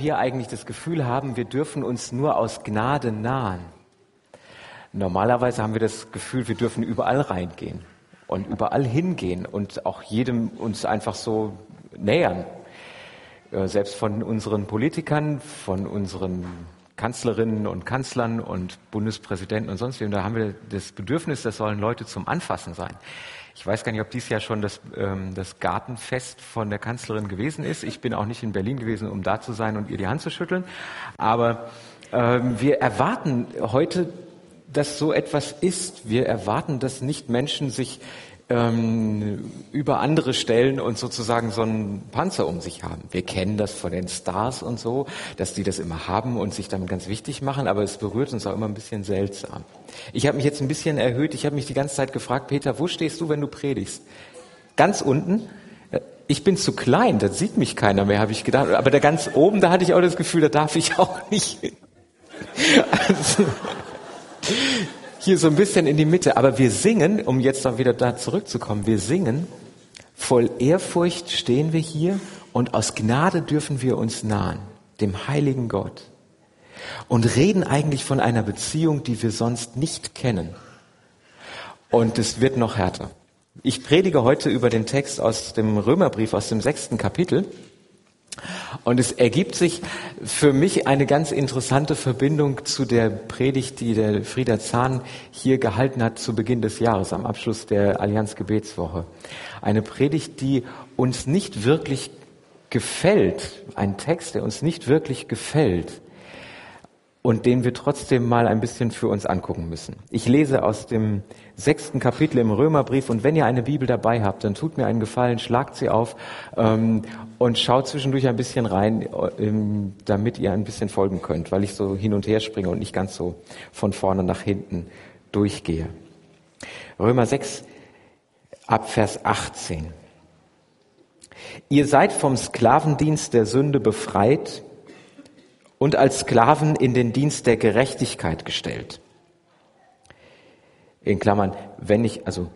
wir eigentlich das Gefühl haben, wir dürfen uns nur aus Gnade nahen. Normalerweise haben wir das Gefühl, wir dürfen überall reingehen und überall hingehen und auch jedem uns einfach so nähern. Äh, selbst von unseren Politikern, von unseren Kanzlerinnen und Kanzlern und Bundespräsidenten und sonst wem, da haben wir das Bedürfnis, das sollen Leute zum Anfassen sein. Ich weiß gar nicht, ob dies Jahr schon das, ähm, das Gartenfest von der Kanzlerin gewesen ist. Ich bin auch nicht in Berlin gewesen, um da zu sein und ihr die Hand zu schütteln. Aber ähm, wir erwarten heute, dass so etwas ist. Wir erwarten, dass nicht Menschen sich ähm, über andere stellen und sozusagen so einen Panzer um sich haben. Wir kennen das von den Stars und so, dass die das immer haben und sich damit ganz wichtig machen, aber es berührt uns auch immer ein bisschen seltsam. Ich habe mich jetzt ein bisschen erhöht, ich habe mich die ganze Zeit gefragt, Peter, wo stehst du, wenn du predigst? Ganz unten? Äh, ich bin zu klein, da sieht mich keiner mehr, habe ich gedacht. Aber da ganz oben, da hatte ich auch das Gefühl, da darf ich auch nicht hin. Also, hier so ein bisschen in die Mitte. Aber wir singen, um jetzt auch wieder da zurückzukommen, wir singen, voll Ehrfurcht stehen wir hier und aus Gnade dürfen wir uns nahen, dem heiligen Gott. Und reden eigentlich von einer Beziehung, die wir sonst nicht kennen. Und es wird noch härter. Ich predige heute über den Text aus dem Römerbrief, aus dem sechsten Kapitel. Und es ergibt sich für mich eine ganz interessante Verbindung zu der Predigt, die der Frieder Zahn hier gehalten hat zu Beginn des Jahres, am Abschluss der Allianz Gebetswoche. Eine Predigt, die uns nicht wirklich gefällt, ein Text, der uns nicht wirklich gefällt und den wir trotzdem mal ein bisschen für uns angucken müssen. Ich lese aus dem sechsten Kapitel im Römerbrief und wenn ihr eine Bibel dabei habt, dann tut mir einen Gefallen, schlagt sie auf ähm, und schaut zwischendurch ein bisschen rein, ähm, damit ihr ein bisschen folgen könnt, weil ich so hin und her springe und nicht ganz so von vorne nach hinten durchgehe. Römer 6 ab Vers 18. Ihr seid vom Sklavendienst der Sünde befreit und als Sklaven in den Dienst der Gerechtigkeit gestellt. In Klammern, wenn ich, also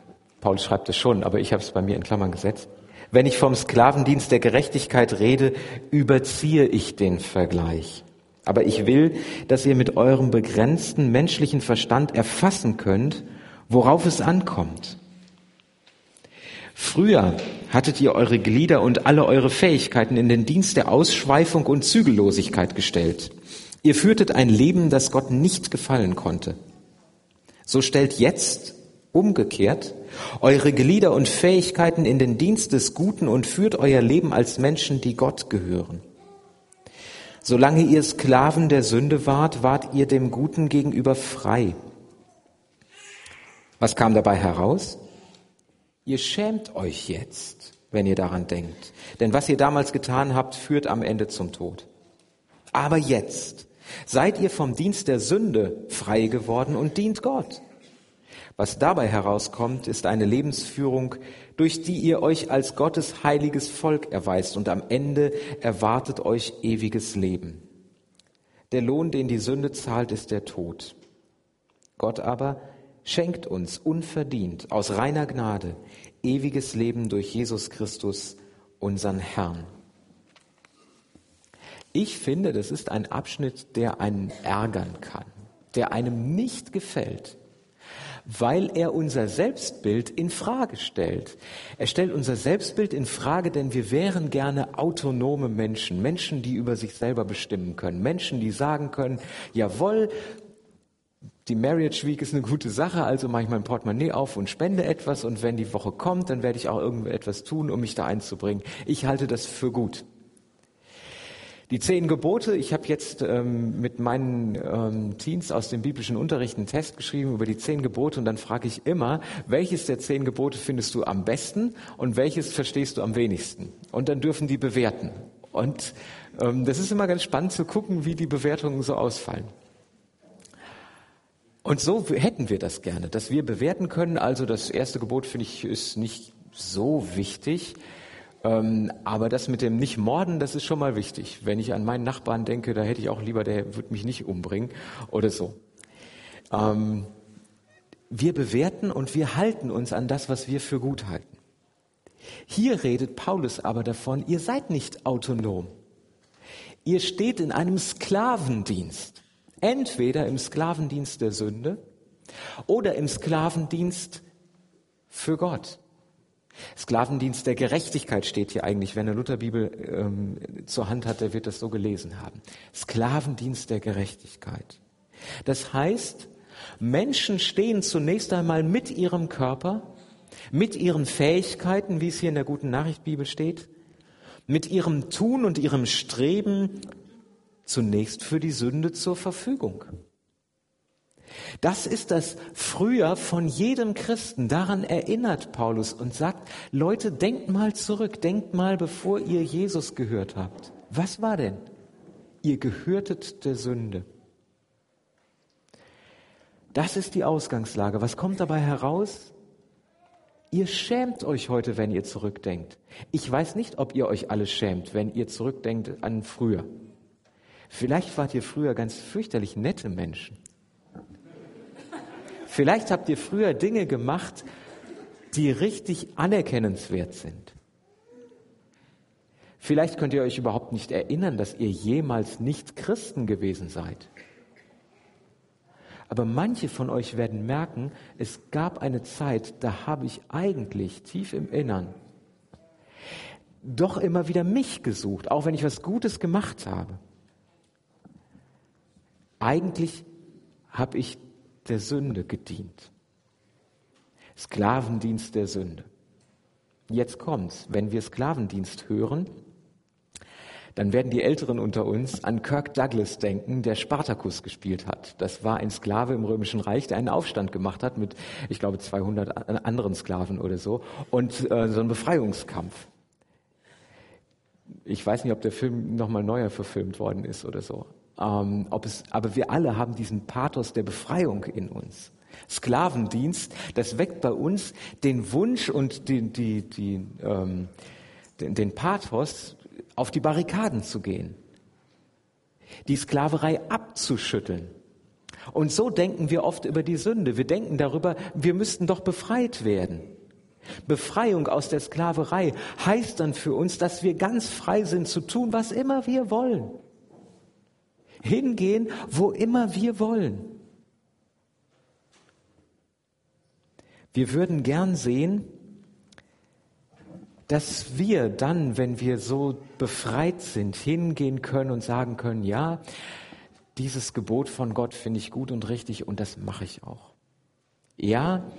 Paulus schreibt es schon, aber ich habe es bei mir in Klammern gesetzt. Wenn ich vom Sklavendienst der Gerechtigkeit rede, überziehe ich den Vergleich. Aber ich will, dass ihr mit eurem begrenzten menschlichen Verstand erfassen könnt, worauf es ankommt. Früher hattet ihr eure Glieder und alle eure Fähigkeiten in den Dienst der Ausschweifung und Zügellosigkeit gestellt. Ihr führtet ein Leben, das Gott nicht gefallen konnte. So stellt jetzt umgekehrt eure Glieder und Fähigkeiten in den Dienst des Guten und führt euer Leben als Menschen, die Gott gehören. Solange ihr Sklaven der Sünde wart, wart ihr dem Guten gegenüber frei. Was kam dabei heraus? Ihr schämt euch jetzt, wenn ihr daran denkt. Denn was ihr damals getan habt, führt am Ende zum Tod. Aber jetzt seid ihr vom Dienst der Sünde frei geworden und dient Gott. Was dabei herauskommt, ist eine Lebensführung, durch die ihr euch als Gottes heiliges Volk erweist und am Ende erwartet euch ewiges Leben. Der Lohn, den die Sünde zahlt, ist der Tod. Gott aber schenkt uns unverdient aus reiner Gnade ewiges Leben durch Jesus Christus, unseren Herrn. Ich finde, das ist ein Abschnitt, der einen ärgern kann, der einem nicht gefällt, weil er unser Selbstbild in Frage stellt. Er stellt unser Selbstbild in Frage, denn wir wären gerne autonome Menschen, Menschen, die über sich selber bestimmen können, Menschen, die sagen können, jawohl, die Marriage Week ist eine gute Sache, also mache ich mein Portemonnaie auf und spende etwas und wenn die Woche kommt, dann werde ich auch irgendetwas tun, um mich da einzubringen. Ich halte das für gut. Die zehn Gebote, ich habe jetzt ähm, mit meinen ähm, Teens aus dem biblischen Unterricht einen Test geschrieben über die zehn Gebote und dann frage ich immer, welches der zehn Gebote findest du am besten und welches verstehst du am wenigsten? Und dann dürfen die bewerten. Und ähm, das ist immer ganz spannend zu gucken, wie die Bewertungen so ausfallen. Und so hätten wir das gerne, dass wir bewerten können. Also das erste Gebot finde ich ist nicht so wichtig. Ähm, aber das mit dem Nicht-Morden, das ist schon mal wichtig. Wenn ich an meinen Nachbarn denke, da hätte ich auch lieber, der wird mich nicht umbringen oder so. Ähm, wir bewerten und wir halten uns an das, was wir für gut halten. Hier redet Paulus aber davon, ihr seid nicht autonom. Ihr steht in einem Sklavendienst. Entweder im Sklavendienst der Sünde oder im Sklavendienst für Gott. Sklavendienst der Gerechtigkeit steht hier eigentlich. Wer eine Lutherbibel ähm, zur Hand hat, der wird das so gelesen haben. Sklavendienst der Gerechtigkeit. Das heißt, Menschen stehen zunächst einmal mit ihrem Körper, mit ihren Fähigkeiten, wie es hier in der guten Nachricht Bibel steht, mit ihrem Tun und ihrem Streben zunächst für die Sünde zur Verfügung. Das ist das früher von jedem Christen. Daran erinnert Paulus und sagt, Leute, denkt mal zurück, denkt mal, bevor ihr Jesus gehört habt. Was war denn? Ihr gehörtet der Sünde. Das ist die Ausgangslage. Was kommt dabei heraus? Ihr schämt euch heute, wenn ihr zurückdenkt. Ich weiß nicht, ob ihr euch alle schämt, wenn ihr zurückdenkt an früher. Vielleicht wart ihr früher ganz fürchterlich nette Menschen. Vielleicht habt ihr früher Dinge gemacht, die richtig anerkennenswert sind. Vielleicht könnt ihr euch überhaupt nicht erinnern, dass ihr jemals nicht Christen gewesen seid. Aber manche von euch werden merken, es gab eine Zeit, da habe ich eigentlich tief im Innern doch immer wieder mich gesucht, auch wenn ich was Gutes gemacht habe. Eigentlich habe ich der Sünde gedient. Sklavendienst der Sünde. Jetzt kommt's. Wenn wir Sklavendienst hören, dann werden die Älteren unter uns an Kirk Douglas denken, der Spartacus gespielt hat. Das war ein Sklave im Römischen Reich, der einen Aufstand gemacht hat mit, ich glaube, 200 anderen Sklaven oder so und äh, so ein Befreiungskampf. Ich weiß nicht, ob der Film nochmal neuer verfilmt worden ist oder so. Ähm, es, aber wir alle haben diesen Pathos der Befreiung in uns. Sklavendienst, das weckt bei uns den Wunsch und die, die, die, ähm, den, den Pathos, auf die Barrikaden zu gehen, die Sklaverei abzuschütteln. Und so denken wir oft über die Sünde. Wir denken darüber, wir müssten doch befreit werden. Befreiung aus der Sklaverei heißt dann für uns, dass wir ganz frei sind zu tun, was immer wir wollen hingehen, wo immer wir wollen. Wir würden gern sehen, dass wir dann, wenn wir so befreit sind, hingehen können und sagen können, ja, dieses Gebot von Gott finde ich gut und richtig und das mache ich auch. Ja,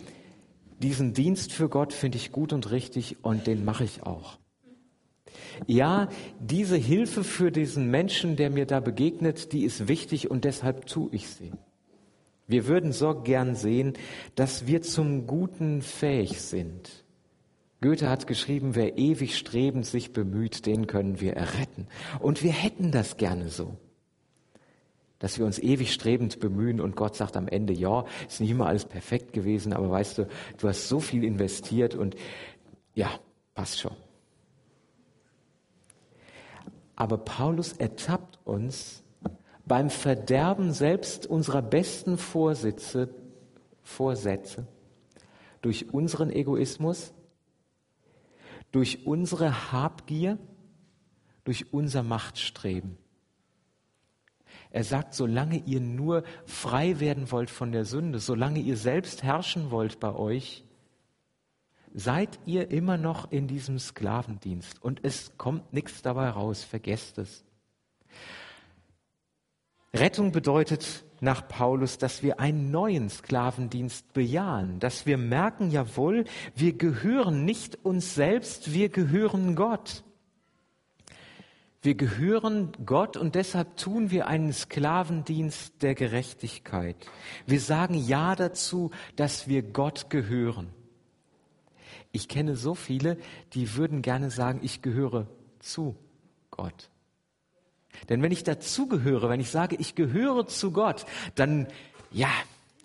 diesen Dienst für Gott finde ich gut und richtig und den mache ich auch. Ja, diese Hilfe für diesen Menschen, der mir da begegnet, die ist wichtig und deshalb tue ich sie. Wir würden so gern sehen, dass wir zum Guten fähig sind. Goethe hat geschrieben, wer ewig strebend sich bemüht, den können wir erretten. Und wir hätten das gerne so. Dass wir uns ewig strebend bemühen und Gott sagt am Ende, ja, ist nicht immer alles perfekt gewesen, aber weißt du, du hast so viel investiert und ja, passt schon. Aber Paulus ertappt uns beim Verderben selbst unserer besten Vorsitze, Vorsätze durch unseren Egoismus, durch unsere Habgier, durch unser Machtstreben. Er sagt, solange ihr nur frei werden wollt von der Sünde, solange ihr selbst herrschen wollt bei euch, seid ihr immer noch in diesem Sklavendienst und es kommt nichts dabei raus, vergesst es. Rettung bedeutet nach Paulus, dass wir einen neuen Sklavendienst bejahen, dass wir merken, jawohl, wir gehören nicht uns selbst, wir gehören Gott. Wir gehören Gott und deshalb tun wir einen Sklavendienst der Gerechtigkeit. Wir sagen Ja dazu, dass wir Gott gehören. Ich kenne so viele, die würden gerne sagen, ich gehöre zu Gott. Denn wenn ich dazugehöre, wenn ich sage, ich gehöre zu Gott, dann, ja,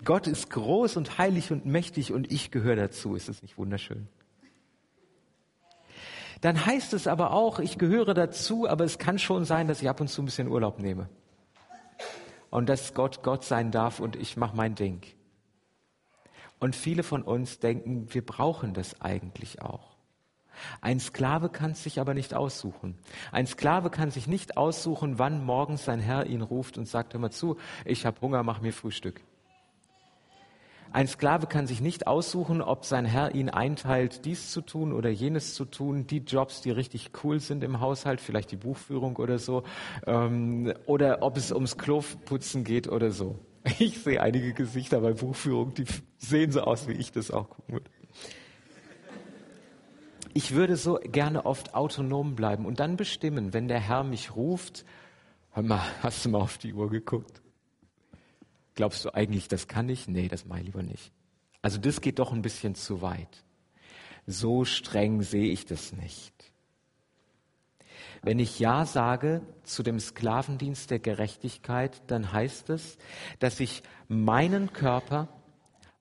Gott ist groß und heilig und mächtig und ich gehöre dazu. Ist das nicht wunderschön? Dann heißt es aber auch, ich gehöre dazu, aber es kann schon sein, dass ich ab und zu ein bisschen Urlaub nehme. Und dass Gott Gott sein darf und ich mache mein Ding. Und viele von uns denken, wir brauchen das eigentlich auch. Ein Sklave kann sich aber nicht aussuchen. Ein Sklave kann sich nicht aussuchen, wann morgens sein Herr ihn ruft und sagt, mal zu, ich habe Hunger, mach mir Frühstück. Ein Sklave kann sich nicht aussuchen, ob sein Herr ihn einteilt, dies zu tun oder jenes zu tun, die Jobs, die richtig cool sind im Haushalt, vielleicht die Buchführung oder so, ähm, oder ob es ums Kloputzen geht oder so. Ich sehe einige Gesichter bei Buchführung, die sehen so aus, wie ich das auch gucken würde. Ich würde so gerne oft autonom bleiben und dann bestimmen, wenn der Herr mich ruft, hör mal, hast du mal auf die Uhr geguckt? Glaubst du eigentlich, das kann ich? Nee, das mache ich lieber nicht. Also das geht doch ein bisschen zu weit. So streng sehe ich das nicht. Wenn ich Ja sage zu dem Sklavendienst der Gerechtigkeit, dann heißt es, dass ich meinen Körper,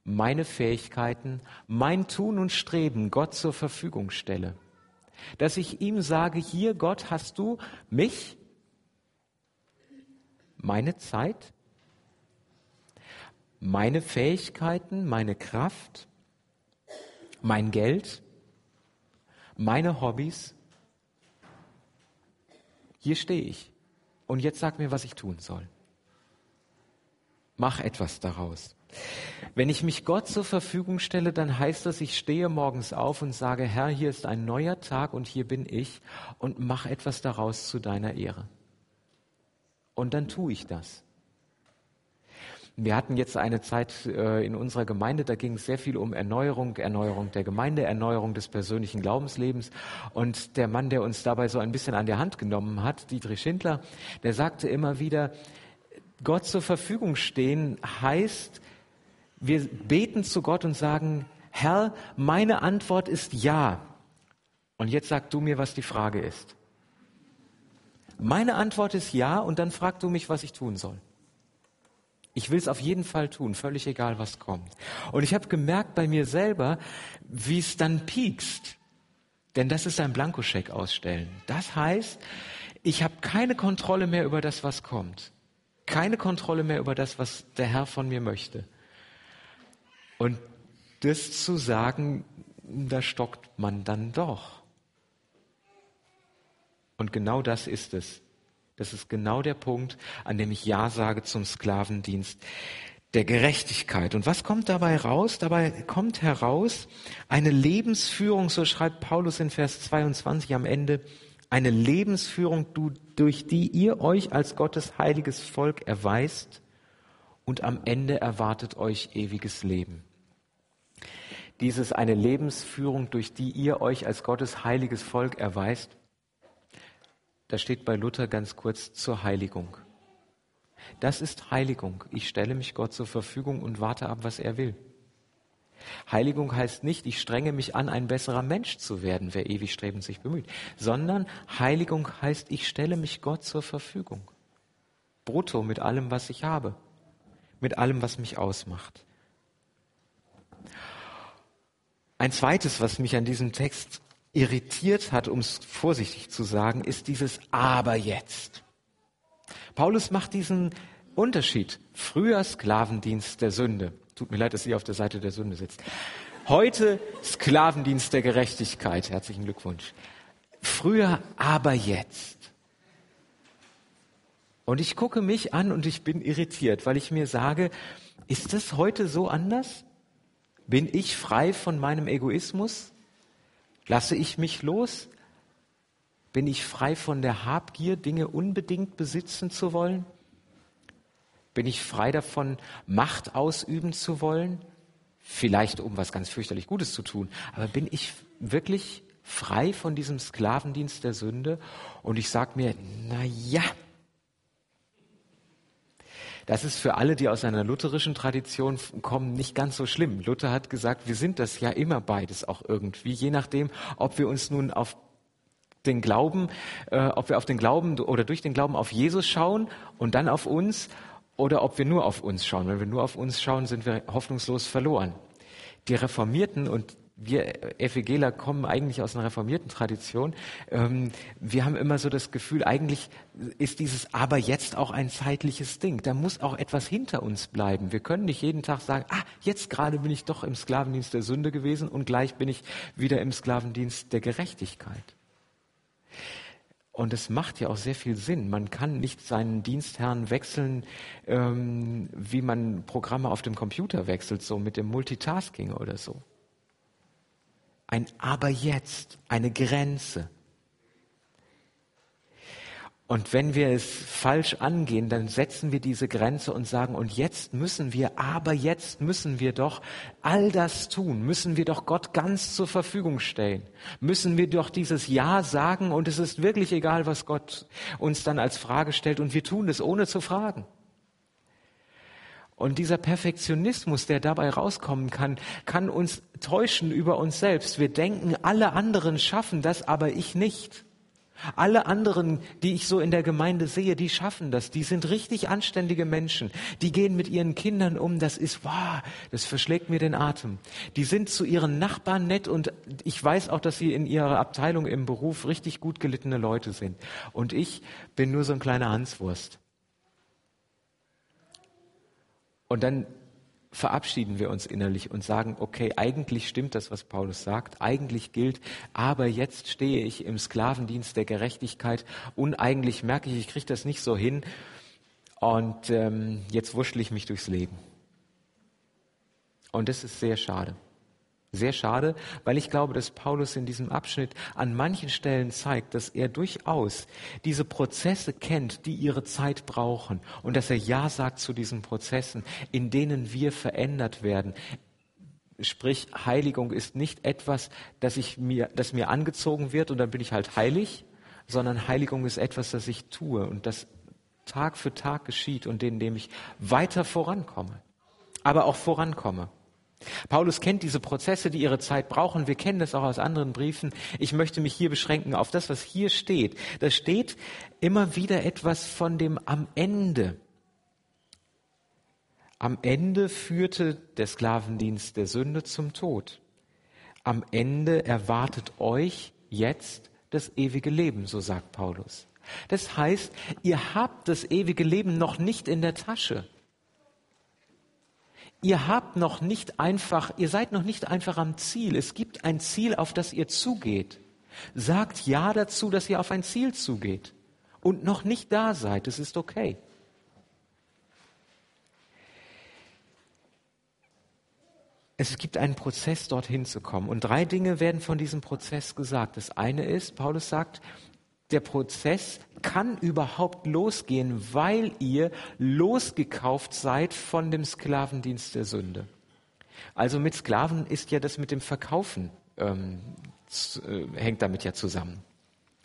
meine Fähigkeiten, mein Tun und Streben Gott zur Verfügung stelle. Dass ich ihm sage, hier Gott, hast du mich, meine Zeit, meine Fähigkeiten, meine Kraft, mein Geld, meine Hobbys. Hier stehe ich. Und jetzt sag mir, was ich tun soll. Mach etwas daraus. Wenn ich mich Gott zur Verfügung stelle, dann heißt das, ich stehe morgens auf und sage, Herr, hier ist ein neuer Tag und hier bin ich und mach etwas daraus zu deiner Ehre. Und dann tue ich das. Wir hatten jetzt eine Zeit äh, in unserer Gemeinde, da ging es sehr viel um Erneuerung, Erneuerung der Gemeinde, Erneuerung des persönlichen Glaubenslebens. Und der Mann, der uns dabei so ein bisschen an der Hand genommen hat, Dietrich Schindler, der sagte immer wieder, Gott zur Verfügung stehen heißt, wir beten zu Gott und sagen, Herr, meine Antwort ist ja. Und jetzt sag du mir, was die Frage ist. Meine Antwort ist ja und dann frag du mich, was ich tun soll. Ich will es auf jeden Fall tun, völlig egal, was kommt. Und ich habe gemerkt bei mir selber, wie es dann piekst. Denn das ist ein Blankoscheck ausstellen. Das heißt, ich habe keine Kontrolle mehr über das, was kommt. Keine Kontrolle mehr über das, was der Herr von mir möchte. Und das zu sagen, da stockt man dann doch. Und genau das ist es. Das ist genau der Punkt, an dem ich Ja sage zum Sklavendienst der Gerechtigkeit. Und was kommt dabei raus? Dabei kommt heraus eine Lebensführung, so schreibt Paulus in Vers 22 am Ende, eine Lebensführung, durch die ihr euch als Gottes heiliges Volk erweist und am Ende erwartet euch ewiges Leben. Dieses eine Lebensführung, durch die ihr euch als Gottes heiliges Volk erweist, da steht bei Luther ganz kurz zur Heiligung. Das ist Heiligung. Ich stelle mich Gott zur Verfügung und warte ab, was er will. Heiligung heißt nicht, ich strenge mich an, ein besserer Mensch zu werden, wer ewig strebend sich bemüht, sondern Heiligung heißt, ich stelle mich Gott zur Verfügung. Brutto mit allem, was ich habe, mit allem, was mich ausmacht. Ein zweites, was mich an diesem Text irritiert hat, um es vorsichtig zu sagen, ist dieses Aber jetzt. Paulus macht diesen Unterschied. Früher Sklavendienst der Sünde. Tut mir leid, dass ihr auf der Seite der Sünde sitzt. Heute Sklavendienst der Gerechtigkeit. Herzlichen Glückwunsch. Früher, aber jetzt. Und ich gucke mich an und ich bin irritiert, weil ich mir sage, ist das heute so anders? Bin ich frei von meinem Egoismus? Lasse ich mich los? Bin ich frei von der Habgier, Dinge unbedingt besitzen zu wollen? Bin ich frei davon, Macht ausüben zu wollen? Vielleicht um was ganz fürchterlich Gutes zu tun. Aber bin ich wirklich frei von diesem Sklavendienst der Sünde? Und ich sage mir, na ja, das ist für alle, die aus einer lutherischen Tradition kommen, nicht ganz so schlimm. Luther hat gesagt, wir sind das ja immer beides auch irgendwie, je nachdem, ob wir uns nun auf den Glauben, äh, ob wir auf den Glauben oder durch den Glauben auf Jesus schauen und dann auf uns oder ob wir nur auf uns schauen. Wenn wir nur auf uns schauen, sind wir hoffnungslos verloren. Die Reformierten und wir FEGler kommen eigentlich aus einer reformierten Tradition. Ähm, wir haben immer so das Gefühl, eigentlich ist dieses Aber jetzt auch ein zeitliches Ding. Da muss auch etwas hinter uns bleiben. Wir können nicht jeden Tag sagen, ah, jetzt gerade bin ich doch im Sklavendienst der Sünde gewesen und gleich bin ich wieder im Sklavendienst der Gerechtigkeit. Und es macht ja auch sehr viel Sinn. Man kann nicht seinen Dienstherrn wechseln, ähm, wie man Programme auf dem Computer wechselt, so mit dem Multitasking oder so ein Aber jetzt, eine Grenze. Und wenn wir es falsch angehen, dann setzen wir diese Grenze und sagen, und jetzt müssen wir, aber jetzt müssen wir doch all das tun, müssen wir doch Gott ganz zur Verfügung stellen, müssen wir doch dieses Ja sagen und es ist wirklich egal, was Gott uns dann als Frage stellt und wir tun es ohne zu fragen. Und dieser Perfektionismus, der dabei rauskommen kann, kann uns täuschen über uns selbst. Wir denken, alle anderen schaffen das, aber ich nicht. Alle anderen, die ich so in der Gemeinde sehe, die schaffen das. Die sind richtig anständige Menschen. Die gehen mit ihren Kindern um. Das ist, wow, das verschlägt mir den Atem. Die sind zu ihren Nachbarn nett und ich weiß auch, dass sie in ihrer Abteilung im Beruf richtig gut gelittene Leute sind. Und ich bin nur so ein kleiner Hanswurst. Und dann verabschieden wir uns innerlich und sagen, okay, eigentlich stimmt das, was Paulus sagt, eigentlich gilt, aber jetzt stehe ich im Sklavendienst der Gerechtigkeit und eigentlich merke ich, ich kriege das nicht so hin und ähm, jetzt wurschtel ich mich durchs Leben. Und das ist sehr schade. Sehr schade, weil ich glaube, dass Paulus in diesem Abschnitt an manchen Stellen zeigt, dass er durchaus diese Prozesse kennt, die ihre Zeit brauchen und dass er Ja sagt zu diesen Prozessen, in denen wir verändert werden. Sprich, Heiligung ist nicht etwas, das, ich mir, das mir angezogen wird und dann bin ich halt heilig, sondern Heiligung ist etwas, das ich tue und das Tag für Tag geschieht und in dem ich weiter vorankomme, aber auch vorankomme. Paulus kennt diese Prozesse, die ihre Zeit brauchen. Wir kennen das auch aus anderen Briefen. Ich möchte mich hier beschränken auf das, was hier steht. Da steht immer wieder etwas von dem am Ende. Am Ende führte der Sklavendienst der Sünde zum Tod. Am Ende erwartet euch jetzt das ewige Leben, so sagt Paulus. Das heißt, ihr habt das ewige Leben noch nicht in der Tasche. Ihr habt noch nicht einfach, ihr seid noch nicht einfach am Ziel. Es gibt ein Ziel, auf das ihr zugeht. Sagt Ja dazu, dass ihr auf ein Ziel zugeht und noch nicht da seid. Es ist okay. Es gibt einen Prozess, dorthin zu kommen. Und drei Dinge werden von diesem Prozess gesagt. Das eine ist, Paulus sagt, der Prozess kann überhaupt losgehen, weil ihr losgekauft seid von dem Sklavendienst der Sünde. Also mit Sklaven ist ja das mit dem Verkaufen, ähm, äh, hängt damit ja zusammen.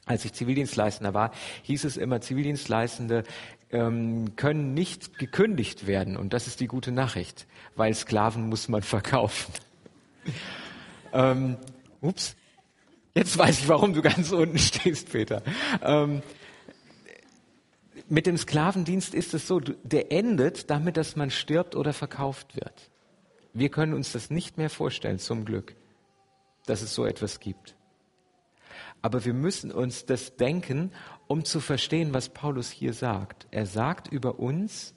Als ich Zivildienstleistender war, hieß es immer, Zivildienstleistende ähm, können nicht gekündigt werden. Und das ist die gute Nachricht, weil Sklaven muss man verkaufen. ähm, ups, Jetzt weiß ich, warum du ganz unten stehst, Peter. Ähm, mit dem Sklavendienst ist es so, der endet damit, dass man stirbt oder verkauft wird. Wir können uns das nicht mehr vorstellen, zum Glück, dass es so etwas gibt. Aber wir müssen uns das denken, um zu verstehen, was Paulus hier sagt. Er sagt über uns,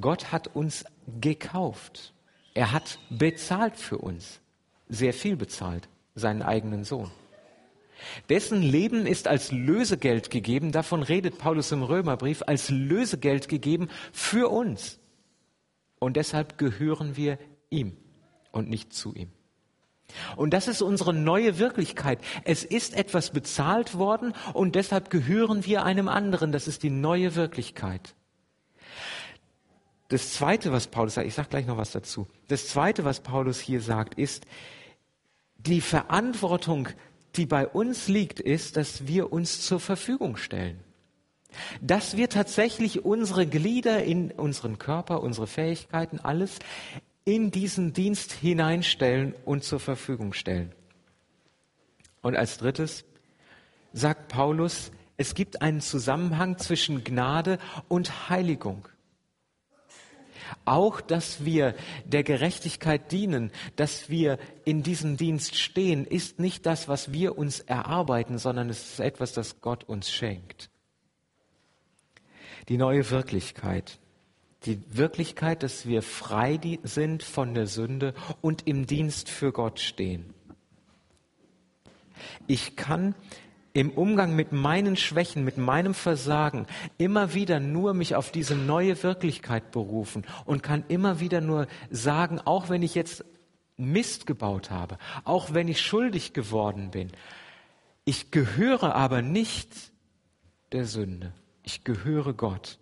Gott hat uns gekauft. Er hat bezahlt für uns. Sehr viel bezahlt seinen eigenen Sohn. Dessen Leben ist als Lösegeld gegeben, davon redet Paulus im Römerbrief, als Lösegeld gegeben für uns. Und deshalb gehören wir ihm und nicht zu ihm. Und das ist unsere neue Wirklichkeit. Es ist etwas bezahlt worden und deshalb gehören wir einem anderen. Das ist die neue Wirklichkeit. Das Zweite, was Paulus sagt, ich sage gleich noch was dazu. Das Zweite, was Paulus hier sagt, ist, die Verantwortung, die bei uns liegt, ist, dass wir uns zur Verfügung stellen. Dass wir tatsächlich unsere Glieder in unseren Körper, unsere Fähigkeiten, alles in diesen Dienst hineinstellen und zur Verfügung stellen. Und als drittes sagt Paulus, es gibt einen Zusammenhang zwischen Gnade und Heiligung. Auch, dass wir der Gerechtigkeit dienen, dass wir in diesem Dienst stehen, ist nicht das, was wir uns erarbeiten, sondern es ist etwas, das Gott uns schenkt. Die neue Wirklichkeit. Die Wirklichkeit, dass wir frei sind von der Sünde und im Dienst für Gott stehen. Ich kann im Umgang mit meinen Schwächen, mit meinem Versagen immer wieder nur mich auf diese neue Wirklichkeit berufen und kann immer wieder nur sagen, auch wenn ich jetzt Mist gebaut habe, auch wenn ich schuldig geworden bin, ich gehöre aber nicht der Sünde, ich gehöre Gott.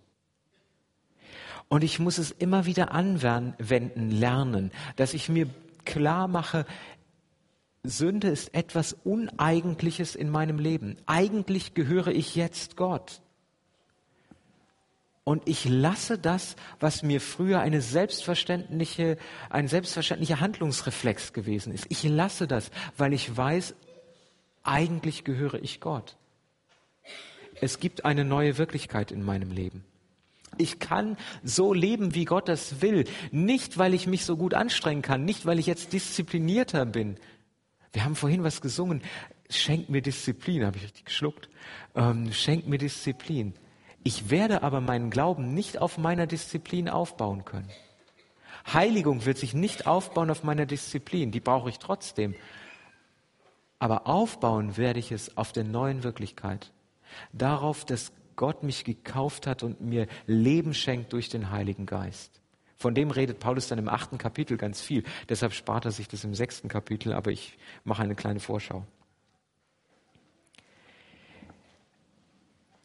Und ich muss es immer wieder anwenden lernen, dass ich mir klar mache, Sünde ist etwas Uneigentliches in meinem Leben. Eigentlich gehöre ich jetzt Gott. Und ich lasse das, was mir früher eine selbstverständliche, ein selbstverständlicher Handlungsreflex gewesen ist. Ich lasse das, weil ich weiß, eigentlich gehöre ich Gott. Es gibt eine neue Wirklichkeit in meinem Leben. Ich kann so leben, wie Gott das will. Nicht, weil ich mich so gut anstrengen kann, nicht, weil ich jetzt disziplinierter bin, wir haben vorhin was gesungen. Schenk mir Disziplin, habe ich richtig geschluckt. Ähm, schenk mir Disziplin. Ich werde aber meinen Glauben nicht auf meiner Disziplin aufbauen können. Heiligung wird sich nicht aufbauen auf meiner Disziplin, die brauche ich trotzdem. Aber aufbauen werde ich es auf der neuen Wirklichkeit. Darauf, dass Gott mich gekauft hat und mir Leben schenkt durch den Heiligen Geist. Von dem redet Paulus dann im achten Kapitel ganz viel. Deshalb spart er sich das im sechsten Kapitel, aber ich mache eine kleine Vorschau.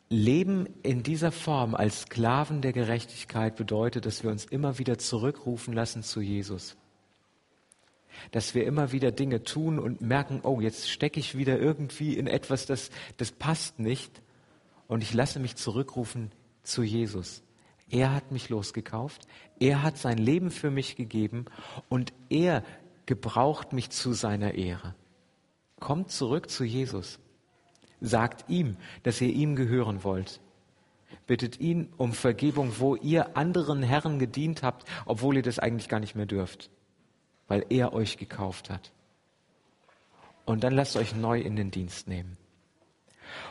Leben in dieser Form als Sklaven der Gerechtigkeit bedeutet, dass wir uns immer wieder zurückrufen lassen zu Jesus. Dass wir immer wieder Dinge tun und merken, oh, jetzt stecke ich wieder irgendwie in etwas, das, das passt nicht. Und ich lasse mich zurückrufen zu Jesus. Er hat mich losgekauft, er hat sein Leben für mich gegeben und er gebraucht mich zu seiner Ehre. Kommt zurück zu Jesus. Sagt ihm, dass ihr ihm gehören wollt. Bittet ihn um Vergebung, wo ihr anderen Herren gedient habt, obwohl ihr das eigentlich gar nicht mehr dürft, weil er euch gekauft hat. Und dann lasst euch neu in den Dienst nehmen.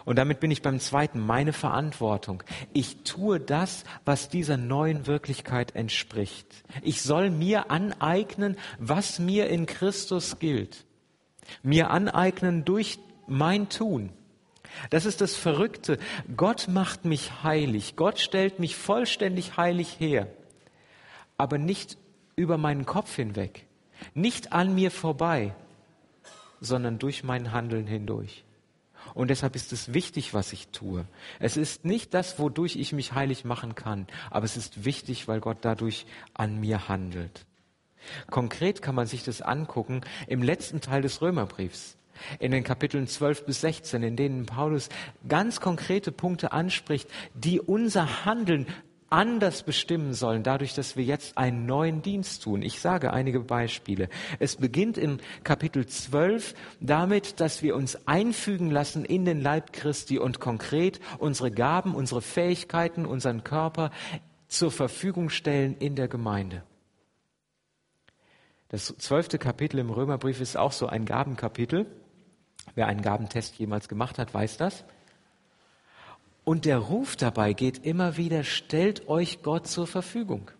Und damit bin ich beim zweiten, meine Verantwortung. Ich tue das, was dieser neuen Wirklichkeit entspricht. Ich soll mir aneignen, was mir in Christus gilt. Mir aneignen durch mein Tun. Das ist das Verrückte. Gott macht mich heilig. Gott stellt mich vollständig heilig her. Aber nicht über meinen Kopf hinweg. Nicht an mir vorbei, sondern durch mein Handeln hindurch. Und deshalb ist es wichtig, was ich tue. Es ist nicht das, wodurch ich mich heilig machen kann, aber es ist wichtig, weil Gott dadurch an mir handelt. Konkret kann man sich das angucken im letzten Teil des Römerbriefs, in den Kapiteln 12 bis 16, in denen Paulus ganz konkrete Punkte anspricht, die unser Handeln anders bestimmen sollen, dadurch, dass wir jetzt einen neuen Dienst tun. Ich sage einige Beispiele. Es beginnt im Kapitel 12 damit, dass wir uns einfügen lassen in den Leib Christi und konkret unsere Gaben, unsere Fähigkeiten, unseren Körper zur Verfügung stellen in der Gemeinde. Das zwölfte Kapitel im Römerbrief ist auch so ein Gabenkapitel. Wer einen Gabentest jemals gemacht hat, weiß das. Und der Ruf dabei geht immer wieder, stellt euch Gott zur Verfügung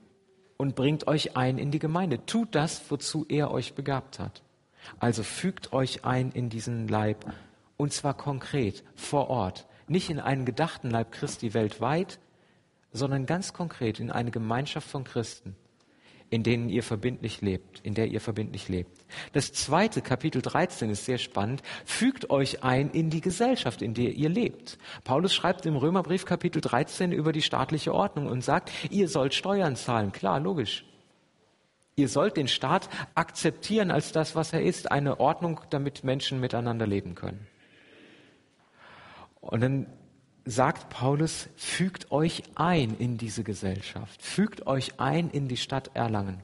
und bringt euch ein in die Gemeinde. Tut das, wozu er euch begabt hat. Also fügt euch ein in diesen Leib und zwar konkret, vor Ort. Nicht in einen gedachten Leib Christi weltweit, sondern ganz konkret in eine Gemeinschaft von Christen in denen ihr verbindlich lebt, in der ihr verbindlich lebt. Das zweite Kapitel 13 ist sehr spannend. Fügt euch ein in die Gesellschaft, in der ihr lebt. Paulus schreibt im Römerbrief Kapitel 13 über die staatliche Ordnung und sagt, ihr sollt Steuern zahlen. Klar, logisch. Ihr sollt den Staat akzeptieren als das, was er ist, eine Ordnung, damit Menschen miteinander leben können. Und dann sagt Paulus, fügt euch ein in diese Gesellschaft, fügt euch ein in die Stadt Erlangen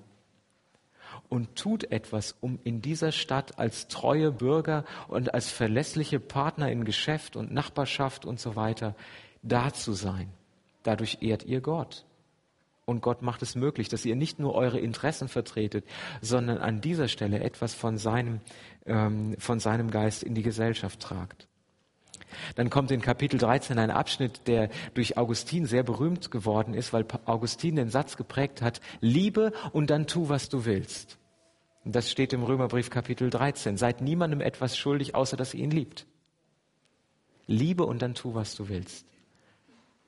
und tut etwas, um in dieser Stadt als treue Bürger und als verlässliche Partner in Geschäft und Nachbarschaft und so weiter da zu sein. Dadurch ehrt ihr Gott Und Gott macht es möglich, dass ihr nicht nur eure Interessen vertretet, sondern an dieser Stelle etwas von seinem, ähm, von seinem Geist in die Gesellschaft tragt. Dann kommt in Kapitel 13 ein Abschnitt, der durch Augustin sehr berühmt geworden ist, weil Augustin den Satz geprägt hat, liebe und dann tu, was du willst. Und das steht im Römerbrief Kapitel 13. Seid niemandem etwas schuldig, außer dass ihr ihn liebt. Liebe und dann tu, was du willst.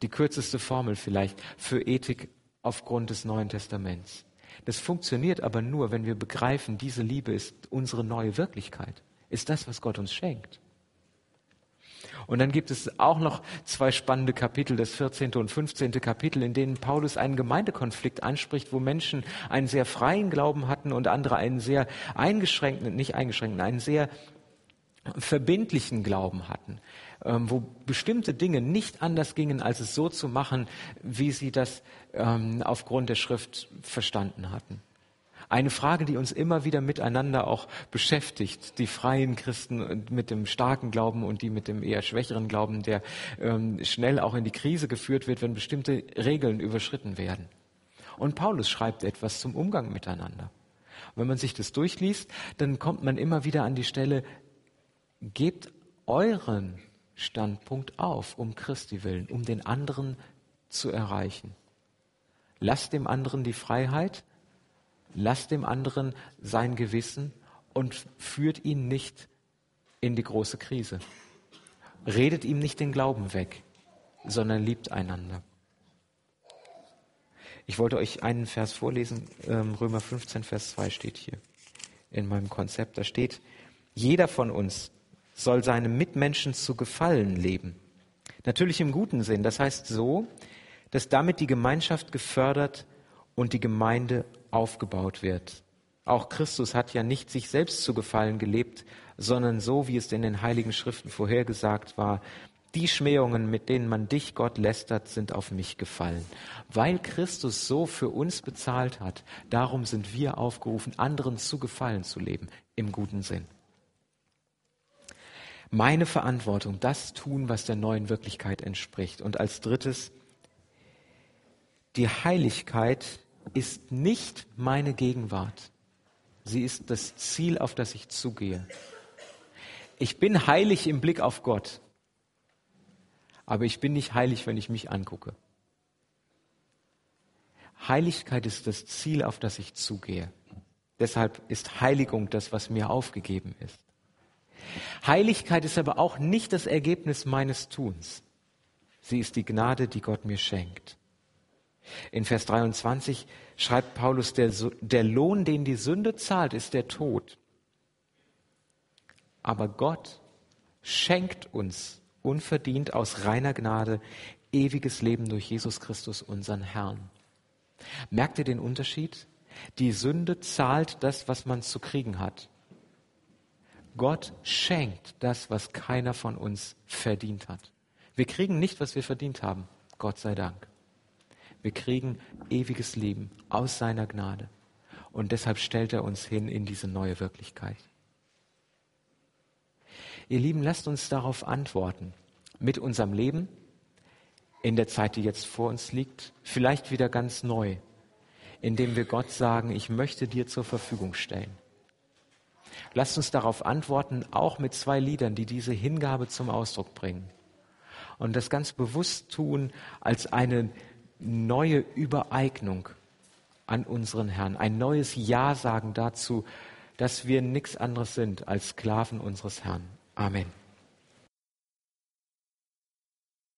Die kürzeste Formel vielleicht für Ethik aufgrund des Neuen Testaments. Das funktioniert aber nur, wenn wir begreifen, diese Liebe ist unsere neue Wirklichkeit, ist das, was Gott uns schenkt. Und dann gibt es auch noch zwei spannende Kapitel, das 14. und 15. Kapitel, in denen Paulus einen Gemeindekonflikt anspricht, wo Menschen einen sehr freien Glauben hatten und andere einen sehr eingeschränkten, nicht eingeschränkten, einen sehr verbindlichen Glauben hatten, ähm, wo bestimmte Dinge nicht anders gingen, als es so zu machen, wie sie das ähm, aufgrund der Schrift verstanden hatten. Eine Frage, die uns immer wieder miteinander auch beschäftigt, die freien Christen mit dem starken Glauben und die mit dem eher schwächeren Glauben, der ähm, schnell auch in die Krise geführt wird, wenn bestimmte Regeln überschritten werden. Und Paulus schreibt etwas zum Umgang miteinander. Und wenn man sich das durchliest, dann kommt man immer wieder an die Stelle, gebt euren Standpunkt auf, um Christi willen, um den anderen zu erreichen. Lasst dem anderen die Freiheit, lasst dem anderen sein Gewissen und führt ihn nicht in die große Krise. Redet ihm nicht den Glauben weg, sondern liebt einander. Ich wollte euch einen Vers vorlesen, ähm, Römer 15, Vers 2 steht hier in meinem Konzept. Da steht, jeder von uns soll seinem Mitmenschen zu gefallen leben. Natürlich im guten Sinn. Das heißt so, dass damit die Gemeinschaft gefördert und die Gemeinde aufgebaut wird. Auch Christus hat ja nicht sich selbst zu gefallen gelebt, sondern so, wie es in den heiligen Schriften vorhergesagt war, die Schmähungen, mit denen man dich, Gott, lästert, sind auf mich gefallen. Weil Christus so für uns bezahlt hat, darum sind wir aufgerufen, anderen zu gefallen zu leben, im guten Sinn meine Verantwortung, das tun, was der neuen Wirklichkeit entspricht. Und als drittes, die Heiligkeit ist nicht meine Gegenwart. Sie ist das Ziel, auf das ich zugehe. Ich bin heilig im Blick auf Gott, aber ich bin nicht heilig, wenn ich mich angucke. Heiligkeit ist das Ziel, auf das ich zugehe. Deshalb ist Heiligung das, was mir aufgegeben ist. Heiligkeit ist aber auch nicht das Ergebnis meines Tuns. Sie ist die Gnade, die Gott mir schenkt. In Vers 23 schreibt Paulus, der, der Lohn, den die Sünde zahlt, ist der Tod. Aber Gott schenkt uns unverdient aus reiner Gnade ewiges Leben durch Jesus Christus, unseren Herrn. Merkt ihr den Unterschied? Die Sünde zahlt das, was man zu kriegen hat. Gott schenkt das, was keiner von uns verdient hat. Wir kriegen nicht, was wir verdient haben, Gott sei Dank. Wir kriegen ewiges Leben aus seiner Gnade. Und deshalb stellt er uns hin in diese neue Wirklichkeit. Ihr Lieben, lasst uns darauf antworten. Mit unserem Leben, in der Zeit, die jetzt vor uns liegt, vielleicht wieder ganz neu, indem wir Gott sagen, ich möchte dir zur Verfügung stellen. Lasst uns darauf antworten, auch mit zwei Liedern, die diese Hingabe zum Ausdruck bringen. Und das ganz bewusst tun als eine neue Übereignung an unseren Herrn, ein neues Ja sagen dazu, dass wir nichts anderes sind als Sklaven unseres Herrn. Amen.